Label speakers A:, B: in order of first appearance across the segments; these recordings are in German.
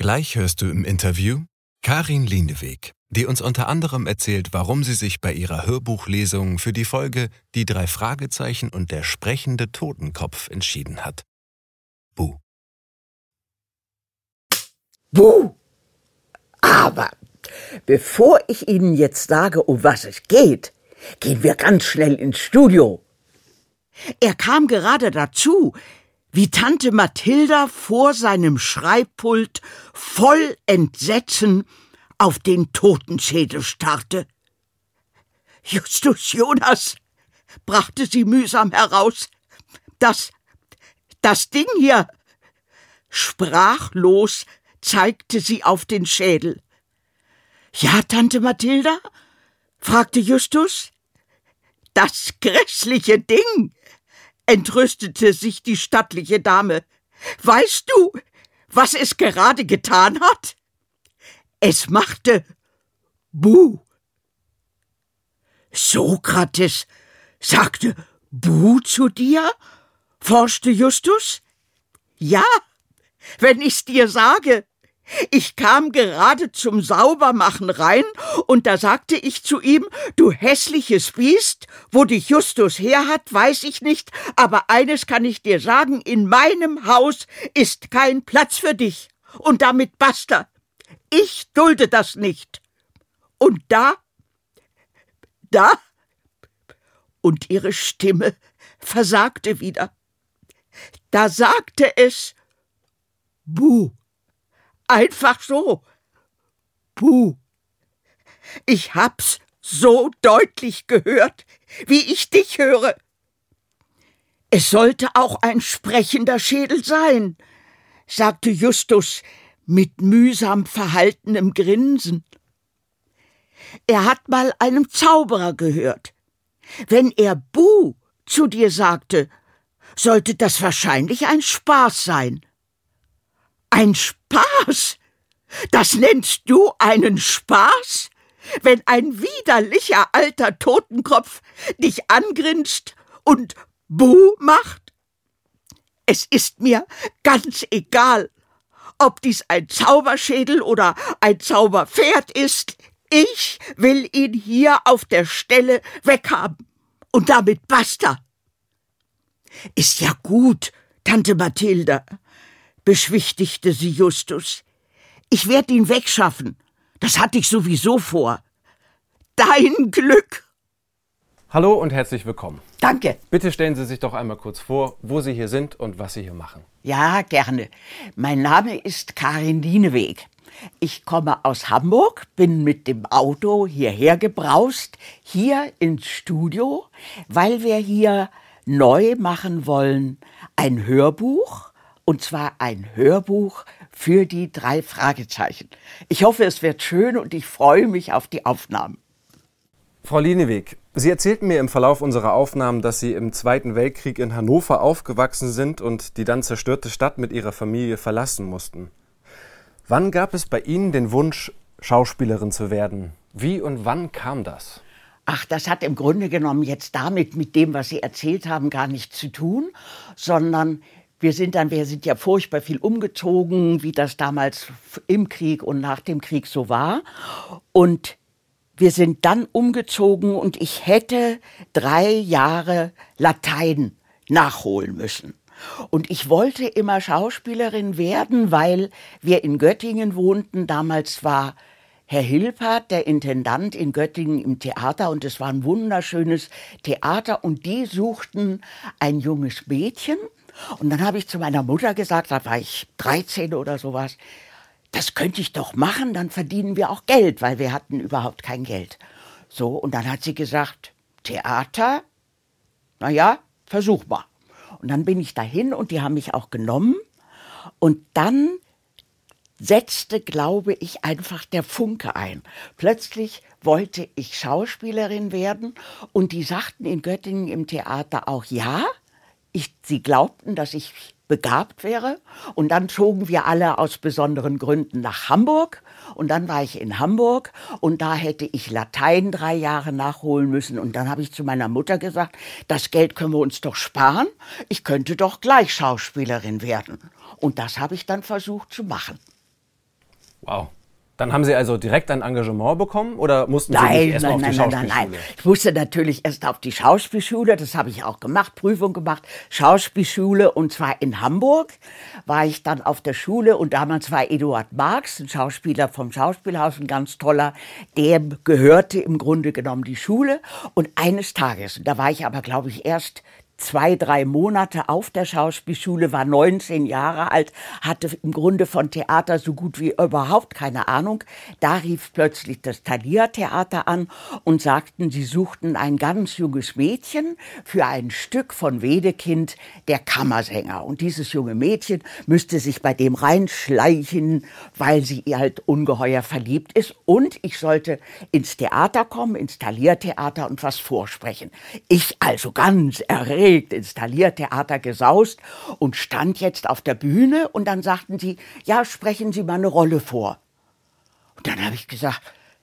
A: Gleich hörst du im Interview Karin Liendeweg, die uns unter anderem erzählt, warum sie sich bei ihrer Hörbuchlesung für die Folge Die drei Fragezeichen und der sprechende Totenkopf entschieden hat. Buh.
B: Buh! Aber bevor ich Ihnen jetzt sage, um was es geht, gehen wir ganz schnell ins Studio.
C: Er kam gerade dazu, wie Tante Mathilda vor seinem Schreibpult voll Entsetzen auf den Totenschädel starrte. Justus Jonas, brachte sie mühsam heraus. Das, das Ding hier. Sprachlos zeigte sie auf den Schädel. Ja, Tante Mathilda? fragte Justus. Das grässliche Ding, entrüstete sich die stattliche Dame. Weißt du, was es gerade getan hat? Es machte Buh. Sokrates sagte Buh zu dir? forschte Justus. Ja, wenn ich's dir sage. Ich kam gerade zum Saubermachen rein, und da sagte ich zu ihm, du hässliches Biest, wo dich Justus her hat, weiß ich nicht, aber eines kann ich dir sagen, in meinem Haus ist kein Platz für dich. Und damit basta. Ich dulde das nicht. Und da, da, und ihre Stimme versagte wieder. Da sagte es Buh. Einfach so. Buh. Ich hab's so deutlich gehört, wie ich dich höre. Es sollte auch ein sprechender Schädel sein, sagte Justus mit mühsam verhaltenem Grinsen. Er hat mal einem Zauberer gehört. Wenn er Buh zu dir sagte, sollte das wahrscheinlich ein Spaß sein. Ein Spaß? Das nennst du einen Spaß? Wenn ein widerlicher alter Totenkopf dich angrinst und Buh macht? Es ist mir ganz egal, ob dies ein Zauberschädel oder ein Zauberpferd ist. Ich will ihn hier auf der Stelle weghaben. Und damit basta. Ist ja gut, Tante Mathilda, beschwichtigte sie Justus. Ich werde ihn wegschaffen. Das hatte ich sowieso vor. Dein Glück.
A: Hallo und herzlich willkommen.
C: Danke.
A: Bitte stellen Sie sich doch einmal kurz vor, wo Sie hier sind und was Sie hier machen.
C: Ja, gerne. Mein Name ist Karin Dieneweg. Ich komme aus Hamburg, bin mit dem Auto hierher gebraust, hier ins Studio, weil wir hier neu machen wollen ein Hörbuch, und zwar ein Hörbuch für die drei Fragezeichen. Ich hoffe, es wird schön und ich freue mich auf die Aufnahmen.
A: Frau Lieneweg, Sie erzählten mir im Verlauf unserer Aufnahmen, dass Sie im Zweiten Weltkrieg in Hannover aufgewachsen sind und die dann zerstörte Stadt mit Ihrer Familie verlassen mussten. Wann gab es bei Ihnen den Wunsch, Schauspielerin zu werden? Wie und wann kam das?
C: Ach, das hat im Grunde genommen jetzt damit, mit dem, was Sie erzählt haben, gar nichts zu tun, sondern wir sind dann, wir sind ja furchtbar viel umgezogen, wie das damals im Krieg und nach dem Krieg so war. Und wir sind dann umgezogen und ich hätte drei Jahre Latein nachholen müssen. Und ich wollte immer Schauspielerin werden, weil wir in Göttingen wohnten. Damals war Herr Hilpert, der Intendant in Göttingen im Theater, und es war ein wunderschönes Theater, und die suchten ein junges Mädchen. Und dann habe ich zu meiner Mutter gesagt, da war ich 13 oder sowas, das könnte ich doch machen, dann verdienen wir auch Geld, weil wir hatten überhaupt kein Geld. So, und dann hat sie gesagt, Theater? Na ja, versuch mal. Und dann bin ich dahin und die haben mich auch genommen. Und dann setzte, glaube ich, einfach der Funke ein. Plötzlich wollte ich Schauspielerin werden und die sagten in Göttingen im Theater auch ja. Ich, sie glaubten, dass ich begabt wäre. Und dann zogen wir alle aus besonderen Gründen nach Hamburg. Und dann war ich in Hamburg und da hätte ich Latein drei Jahre nachholen müssen. Und dann habe ich zu meiner Mutter gesagt, das Geld können wir uns doch sparen. Ich könnte doch gleich Schauspielerin werden. Und das habe ich dann versucht zu machen.
A: Wow. Dann haben Sie also direkt ein Engagement bekommen oder mussten Sie
C: Nein,
A: nicht erst
C: nein,
A: auf die
C: nein, nein,
A: Schauspielschule?
C: nein, nein. Ich musste natürlich erst auf die Schauspielschule, das habe ich auch gemacht, Prüfung gemacht, Schauspielschule und zwar in Hamburg war ich dann auf der Schule und damals war Eduard Marx, ein Schauspieler vom Schauspielhaus, ein ganz toller, der gehörte im Grunde genommen die Schule und eines Tages, da war ich aber glaube ich erst zwei, drei Monate auf der Schauspielschule, war 19 Jahre alt, hatte im Grunde von Theater so gut wie überhaupt keine Ahnung. Da rief plötzlich das Thalia-Theater an und sagten, sie suchten ein ganz junges Mädchen für ein Stück von Wedekind, der Kammersänger. Und dieses junge Mädchen müsste sich bei dem reinschleichen, weil sie halt ungeheuer verliebt ist. Und ich sollte ins Theater kommen, ins Thalia-Theater und was vorsprechen. Ich also ganz erregt aufgeregt ins Taliertheater gesaust und stand jetzt auf der Bühne und dann sagten sie, ja, sprechen Sie mal eine Rolle vor. Und dann habe ich gesagt,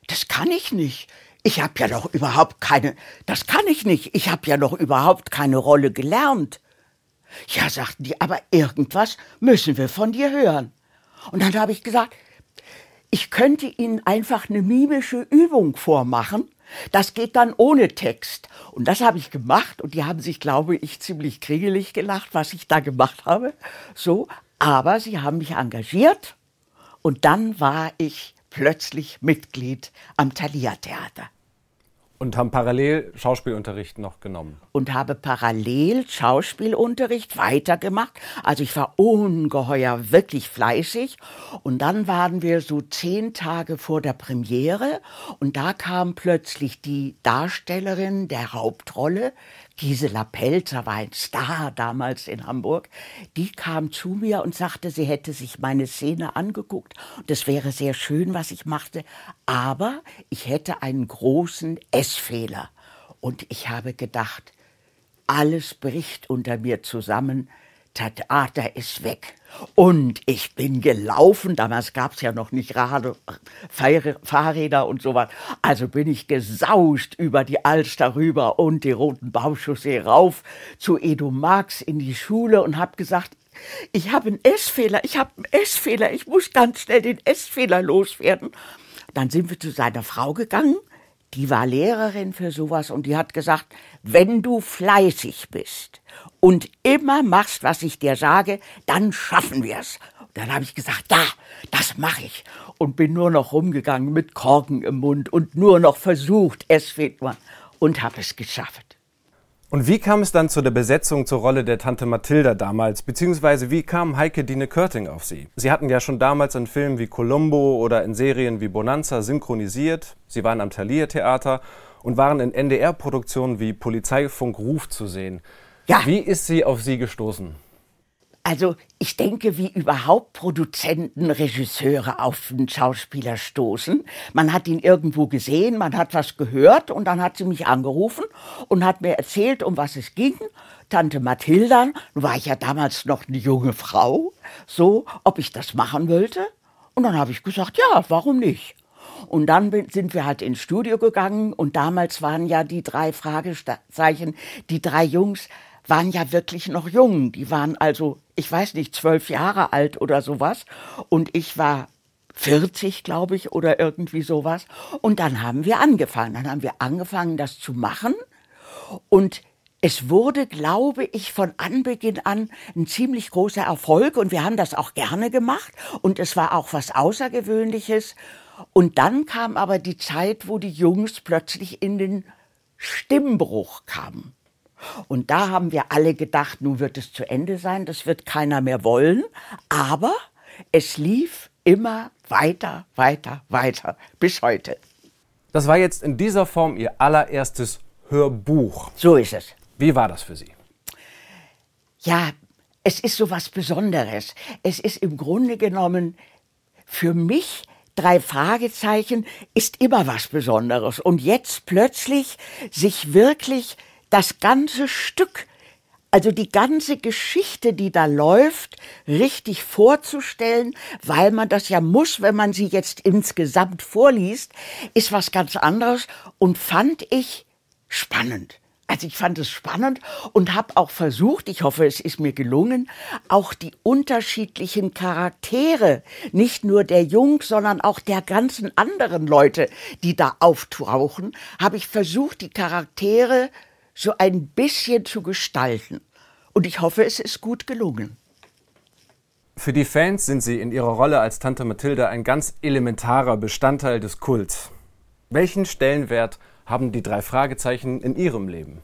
C: das kann ich nicht. Ich habe ja noch überhaupt keine, das kann ich nicht. Ich habe ja noch überhaupt keine Rolle gelernt. Ja, sagten die, aber irgendwas müssen wir von dir hören. Und dann habe ich gesagt, ich könnte Ihnen einfach eine mimische Übung vormachen das geht dann ohne Text. Und das habe ich gemacht und die haben sich, glaube ich, ziemlich kriegelig gelacht, was ich da gemacht habe. So, aber sie haben mich engagiert und dann war ich plötzlich Mitglied am Thalia Theater.
A: Und haben parallel Schauspielunterricht noch genommen.
C: Und habe parallel Schauspielunterricht weitergemacht. Also ich war ungeheuer wirklich fleißig. Und dann waren wir so zehn Tage vor der Premiere. Und da kam plötzlich die Darstellerin der Hauptrolle, Gisela Pelzer war ein Star damals in Hamburg, die kam zu mir und sagte, sie hätte sich meine Szene angeguckt. Und es wäre sehr schön, was ich machte, aber ich hätte einen großen Essfehler. Und ich habe gedacht, alles bricht unter mir zusammen, Theater ist weg. Und ich bin gelaufen, damals gab es ja noch nicht Rad, Fahrräder und sowas. Also bin ich gesauscht über die Alster rüber und die Roten Bauchchaussee rauf zu Edo Marx in die Schule und habe gesagt, ich habe einen Essfehler, ich habe einen Essfehler, ich muss ganz schnell den Essfehler loswerden. Dann sind wir zu seiner Frau gegangen, die war Lehrerin für sowas und die hat gesagt, wenn du fleißig bist und immer machst, was ich dir sage, dann schaffen wir's. Dann habe ich gesagt, ja, das mache ich. Und bin nur noch rumgegangen mit Korken im Mund und nur noch versucht, es fehlt nur. Und habe es geschafft.
A: Und wie kam es dann zu der Besetzung zur Rolle der Tante Mathilda damals? Beziehungsweise wie kam Heike Dine Körting auf Sie? Sie hatten ja schon damals in Filmen wie Columbo oder in Serien wie Bonanza synchronisiert. Sie waren am Thalia Theater und waren in NDR-Produktionen wie Polizeifunk Ruf zu sehen. Ja. Wie ist sie auf Sie gestoßen?
C: Also ich denke, wie überhaupt Produzenten, Regisseure auf einen Schauspieler stoßen. Man hat ihn irgendwo gesehen, man hat was gehört und dann hat sie mich angerufen und hat mir erzählt, um was es ging. Tante Mathilda, nun war ich ja damals noch eine junge Frau, so, ob ich das machen wollte. Und dann habe ich gesagt, ja, warum nicht? Und dann sind wir halt ins Studio gegangen und damals waren ja die drei Fragezeichen, die drei Jungs waren ja wirklich noch jung. Die waren also, ich weiß nicht, zwölf Jahre alt oder sowas. Und ich war 40, glaube ich, oder irgendwie sowas. Und dann haben wir angefangen. Dann haben wir angefangen, das zu machen. Und es wurde, glaube ich, von Anbeginn an ein ziemlich großer Erfolg und wir haben das auch gerne gemacht und es war auch was Außergewöhnliches. Und dann kam aber die Zeit, wo die Jungs plötzlich in den Stimmbruch kamen. Und da haben wir alle gedacht, nun wird es zu Ende sein, das wird keiner mehr wollen. Aber es lief immer weiter, weiter, weiter bis heute.
A: Das war jetzt in dieser Form Ihr allererstes Hörbuch.
C: So ist es.
A: Wie war das für Sie?
C: Ja, es ist so was Besonderes. Es ist im Grunde genommen für mich drei Fragezeichen ist immer was Besonderes. Und jetzt plötzlich sich wirklich das ganze Stück, also die ganze Geschichte, die da läuft, richtig vorzustellen, weil man das ja muss, wenn man sie jetzt insgesamt vorliest, ist was ganz anderes und fand ich spannend. Also ich fand es spannend und habe auch versucht, ich hoffe, es ist mir gelungen, auch die unterschiedlichen Charaktere, nicht nur der Jungs, sondern auch der ganzen anderen Leute, die da auftauchen, habe ich versucht, die Charaktere so ein bisschen zu gestalten. Und ich hoffe, es ist gut gelungen.
A: Für die Fans sind Sie in Ihrer Rolle als Tante Mathilde ein ganz elementarer Bestandteil des Kults. Welchen Stellenwert haben die drei Fragezeichen in Ihrem Leben?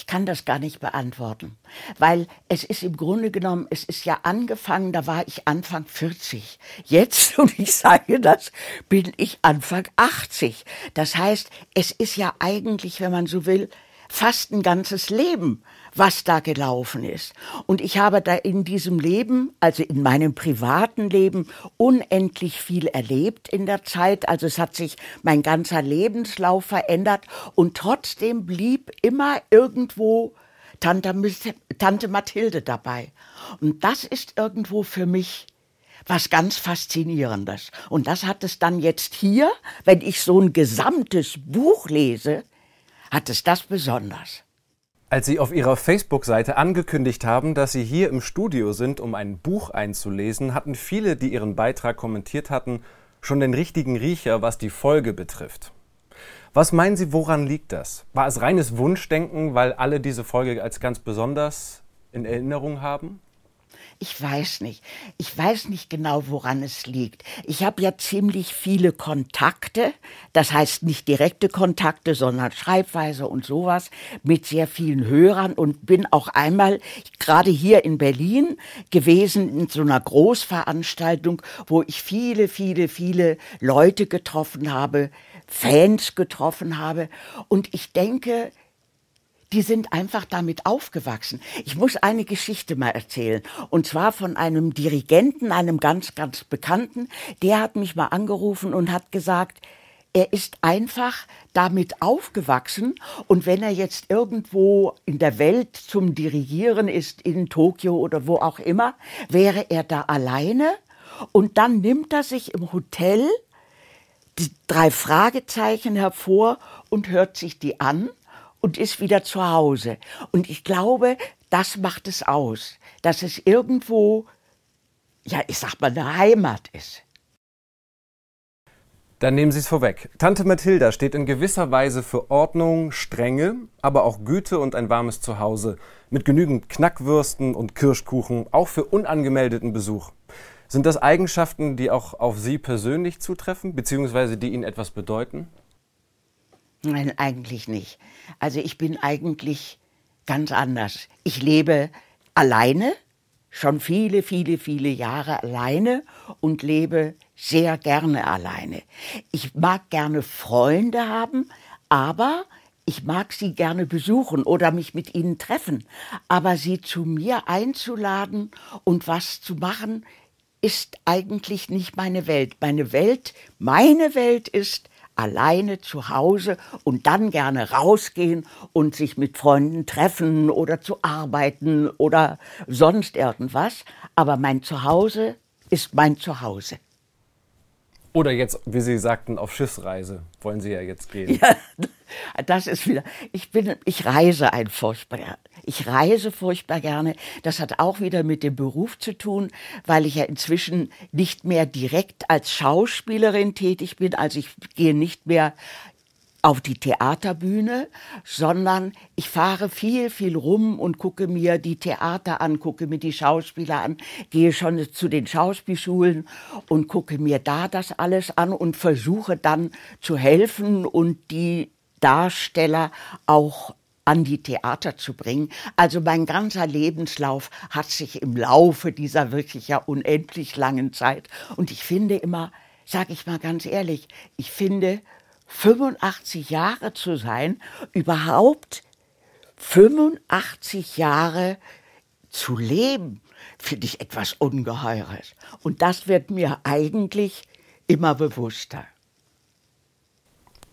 C: Ich kann das gar nicht beantworten, weil es ist im Grunde genommen, es ist ja angefangen, da war ich Anfang 40. Jetzt, und ich sage das, bin ich Anfang 80. Das heißt, es ist ja eigentlich, wenn man so will, fast ein ganzes Leben, was da gelaufen ist. Und ich habe da in diesem Leben, also in meinem privaten Leben, unendlich viel erlebt in der Zeit. Also es hat sich mein ganzer Lebenslauf verändert und trotzdem blieb immer irgendwo Tante, Tante Mathilde dabei. Und das ist irgendwo für mich was ganz Faszinierendes. Und das hat es dann jetzt hier, wenn ich so ein gesamtes Buch lese, hat es das besonders.
A: Als Sie auf Ihrer Facebook-Seite angekündigt haben, dass Sie hier im Studio sind, um ein Buch einzulesen, hatten viele, die Ihren Beitrag kommentiert hatten, schon den richtigen Riecher, was die Folge betrifft. Was meinen Sie, woran liegt das? War es reines Wunschdenken, weil alle diese Folge als ganz besonders in Erinnerung haben?
C: Ich weiß nicht. Ich weiß nicht genau, woran es liegt. Ich habe ja ziemlich viele Kontakte, das heißt nicht direkte Kontakte, sondern Schreibweise und sowas mit sehr vielen Hörern und bin auch einmal gerade hier in Berlin gewesen in so einer Großveranstaltung, wo ich viele, viele, viele Leute getroffen habe, Fans getroffen habe und ich denke, die sind einfach damit aufgewachsen. Ich muss eine Geschichte mal erzählen. Und zwar von einem Dirigenten, einem ganz, ganz Bekannten. Der hat mich mal angerufen und hat gesagt, er ist einfach damit aufgewachsen und wenn er jetzt irgendwo in der Welt zum Dirigieren ist, in Tokio oder wo auch immer, wäre er da alleine und dann nimmt er sich im Hotel die drei Fragezeichen hervor und hört sich die an und ist wieder zu Hause. Und ich glaube, das macht es aus, dass es irgendwo, ja, ich sag mal, eine Heimat ist.
A: Dann nehmen Sie es vorweg. Tante Mathilda steht in gewisser Weise für Ordnung, Strenge, aber auch Güte und ein warmes Zuhause. Mit genügend Knackwürsten und Kirschkuchen, auch für unangemeldeten Besuch. Sind das Eigenschaften, die auch auf Sie persönlich zutreffen, beziehungsweise die Ihnen etwas bedeuten?
C: Nein, eigentlich nicht. Also ich bin eigentlich ganz anders. Ich lebe alleine, schon viele, viele, viele Jahre alleine und lebe sehr gerne alleine. Ich mag gerne Freunde haben, aber ich mag sie gerne besuchen oder mich mit ihnen treffen. Aber sie zu mir einzuladen und was zu machen, ist eigentlich nicht meine Welt. Meine Welt, meine Welt ist alleine zu Hause und dann gerne rausgehen und sich mit Freunden treffen oder zu arbeiten oder sonst irgendwas. Aber mein Zuhause ist mein Zuhause.
A: Oder jetzt, wie Sie sagten, auf Schiffsreise wollen Sie ja jetzt gehen. Ja,
C: das ist wieder. Ich bin, ich reise ein furchtbar. Ich reise furchtbar gerne. Das hat auch wieder mit dem Beruf zu tun, weil ich ja inzwischen nicht mehr direkt als Schauspielerin tätig bin. Also ich gehe nicht mehr auf die Theaterbühne, sondern ich fahre viel, viel rum und gucke mir die Theater an, gucke mir die Schauspieler an, gehe schon zu den Schauspielschulen und gucke mir da das alles an und versuche dann zu helfen und die Darsteller auch an die Theater zu bringen. Also mein ganzer Lebenslauf hat sich im Laufe dieser wirklich ja unendlich langen Zeit und ich finde immer, sage ich mal ganz ehrlich, ich finde 85 Jahre zu sein, überhaupt 85 Jahre zu leben, finde ich etwas Ungeheures. Und das wird mir eigentlich immer bewusster.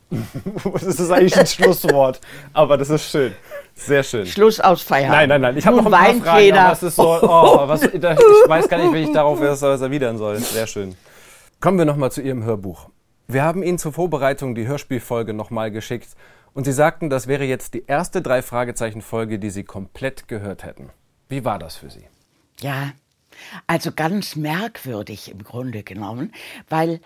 A: das ist eigentlich ein Schlusswort, aber das ist schön. Sehr schön.
C: Schluss aus Feierabend.
A: Nein, nein, nein. Ich habe noch ein paar Fragen, aber das ist so, oh, was, ich weiß gar nicht, wie ich darauf erwidern soll. Sehr schön. Kommen wir nochmal zu Ihrem Hörbuch. Wir haben Ihnen zur Vorbereitung die Hörspielfolge nochmal geschickt und Sie sagten, das wäre jetzt die erste drei Fragezeichen Folge, die Sie komplett gehört hätten. Wie war das für Sie?
C: Ja, also ganz merkwürdig im Grunde genommen, weil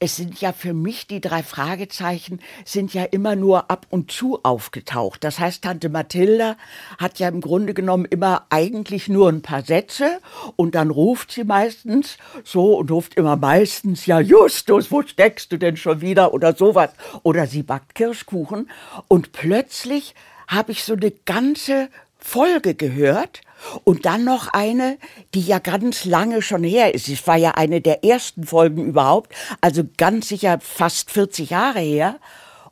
C: es sind ja für mich die drei Fragezeichen sind ja immer nur ab und zu aufgetaucht. Das heißt, Tante Mathilda hat ja im Grunde genommen immer eigentlich nur ein paar Sätze und dann ruft sie meistens so und ruft immer meistens, ja Justus, wo steckst du denn schon wieder oder sowas. Oder sie backt Kirschkuchen und plötzlich habe ich so eine ganze Folge gehört und dann noch eine, die ja ganz lange schon her ist. Es war ja eine der ersten Folgen überhaupt, also ganz sicher fast 40 Jahre her.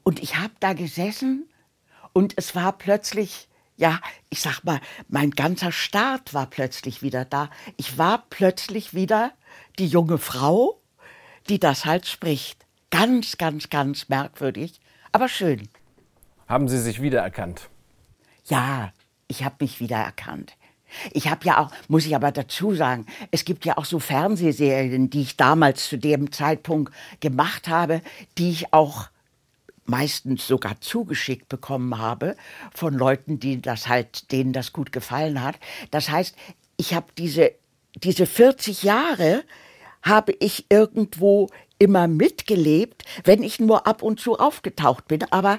C: Und ich habe da gesessen und es war plötzlich, ja, ich sag mal, mein ganzer Start war plötzlich wieder da. Ich war plötzlich wieder die junge Frau, die das halt spricht. Ganz, ganz, ganz merkwürdig, aber schön.
A: Haben Sie sich wiedererkannt?
C: Ja, ich habe mich wiedererkannt. Ich habe ja auch, muss ich aber dazu sagen, es gibt ja auch so Fernsehserien, die ich damals zu dem Zeitpunkt gemacht habe, die ich auch meistens sogar zugeschickt bekommen habe von Leuten, die das halt, denen das gut gefallen hat. Das heißt, ich habe diese, diese 40 Jahre habe ich irgendwo immer mitgelebt, wenn ich nur ab und zu aufgetaucht bin. Aber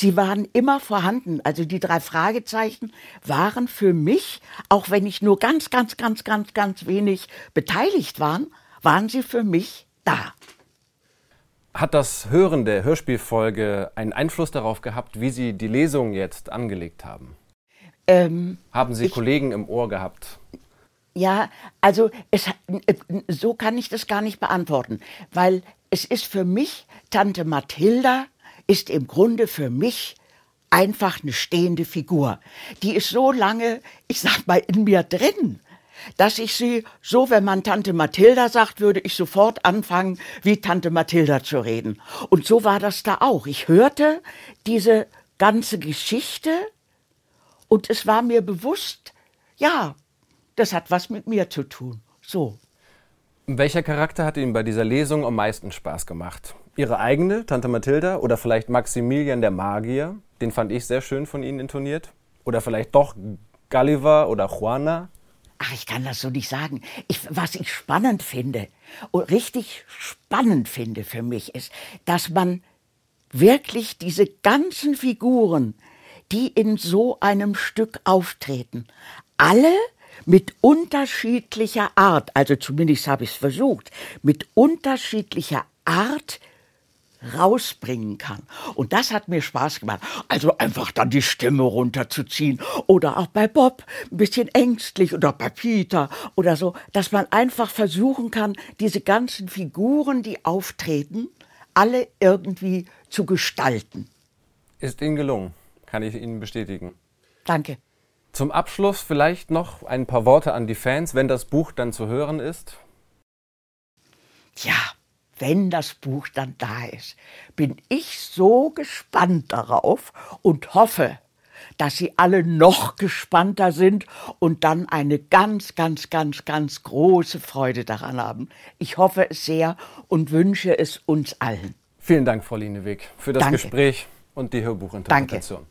C: Sie waren immer vorhanden. Also die drei Fragezeichen waren für mich, auch wenn ich nur ganz, ganz, ganz, ganz, ganz wenig beteiligt war, waren sie für mich da.
A: Hat das Hören der Hörspielfolge einen Einfluss darauf gehabt, wie Sie die Lesung jetzt angelegt haben? Ähm, haben Sie ich, Kollegen im Ohr gehabt?
C: Ja, also es, so kann ich das gar nicht beantworten, weil es ist für mich Tante Mathilda ist im Grunde für mich einfach eine stehende Figur. Die ist so lange, ich sag mal, in mir drin, dass ich sie, so wenn man Tante Mathilda sagt, würde ich sofort anfangen, wie Tante Mathilda zu reden. Und so war das da auch. Ich hörte diese ganze Geschichte und es war mir bewusst, ja, das hat was mit mir zu tun. So.
A: Welcher Charakter hat Ihnen bei dieser Lesung am meisten Spaß gemacht? Ihre eigene, Tante Mathilda, oder vielleicht Maximilian der Magier? Den fand ich sehr schön von Ihnen intoniert. Oder vielleicht doch Gulliver oder Juana?
C: ach, ich kann das so nicht sagen. Ich, was ich spannend finde, und richtig spannend finde für mich, ist, dass man wirklich diese ganzen Figuren, die in so einem Stück auftreten, alle mit unterschiedlicher Art, also zumindest habe ich es versucht, mit unterschiedlicher Art rausbringen kann. Und das hat mir Spaß gemacht. Also einfach dann die Stimme runterzuziehen oder auch bei Bob ein bisschen ängstlich oder bei Peter oder so, dass man einfach versuchen kann, diese ganzen Figuren, die auftreten, alle irgendwie zu gestalten.
A: Ist Ihnen gelungen, kann ich Ihnen bestätigen.
C: Danke.
A: Zum Abschluss vielleicht noch ein paar Worte an die Fans, wenn das Buch dann zu hören ist.
C: Ja, wenn das Buch dann da ist, bin ich so gespannt darauf und hoffe, dass Sie alle noch gespannter sind und dann eine ganz, ganz, ganz, ganz große Freude daran haben. Ich hoffe es sehr und wünsche es uns allen.
A: Vielen Dank, Frau Lieneweg, für das
C: Danke.
A: Gespräch und die Hörbuchinterpretation.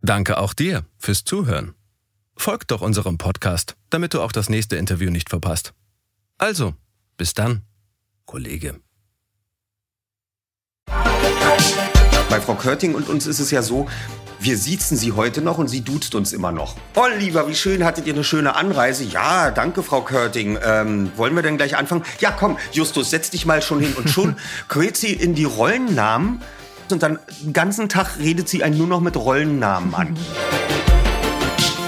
D: Danke auch dir fürs Zuhören. Folgt doch unserem Podcast, damit du auch das nächste Interview nicht verpasst. Also, bis dann, Kollege.
E: Bei Frau Körting und uns ist es ja so, wir siezen sie heute noch und sie duzt uns immer noch. Oh, lieber, wie schön, hattet ihr eine schöne Anreise? Ja, danke, Frau Körting. Ähm, wollen wir denn gleich anfangen? Ja, komm, Justus, setz dich mal schon hin. Und schon quält sie in die Rollennamen und dann den ganzen Tag redet sie einen nur noch mit Rollennamen an.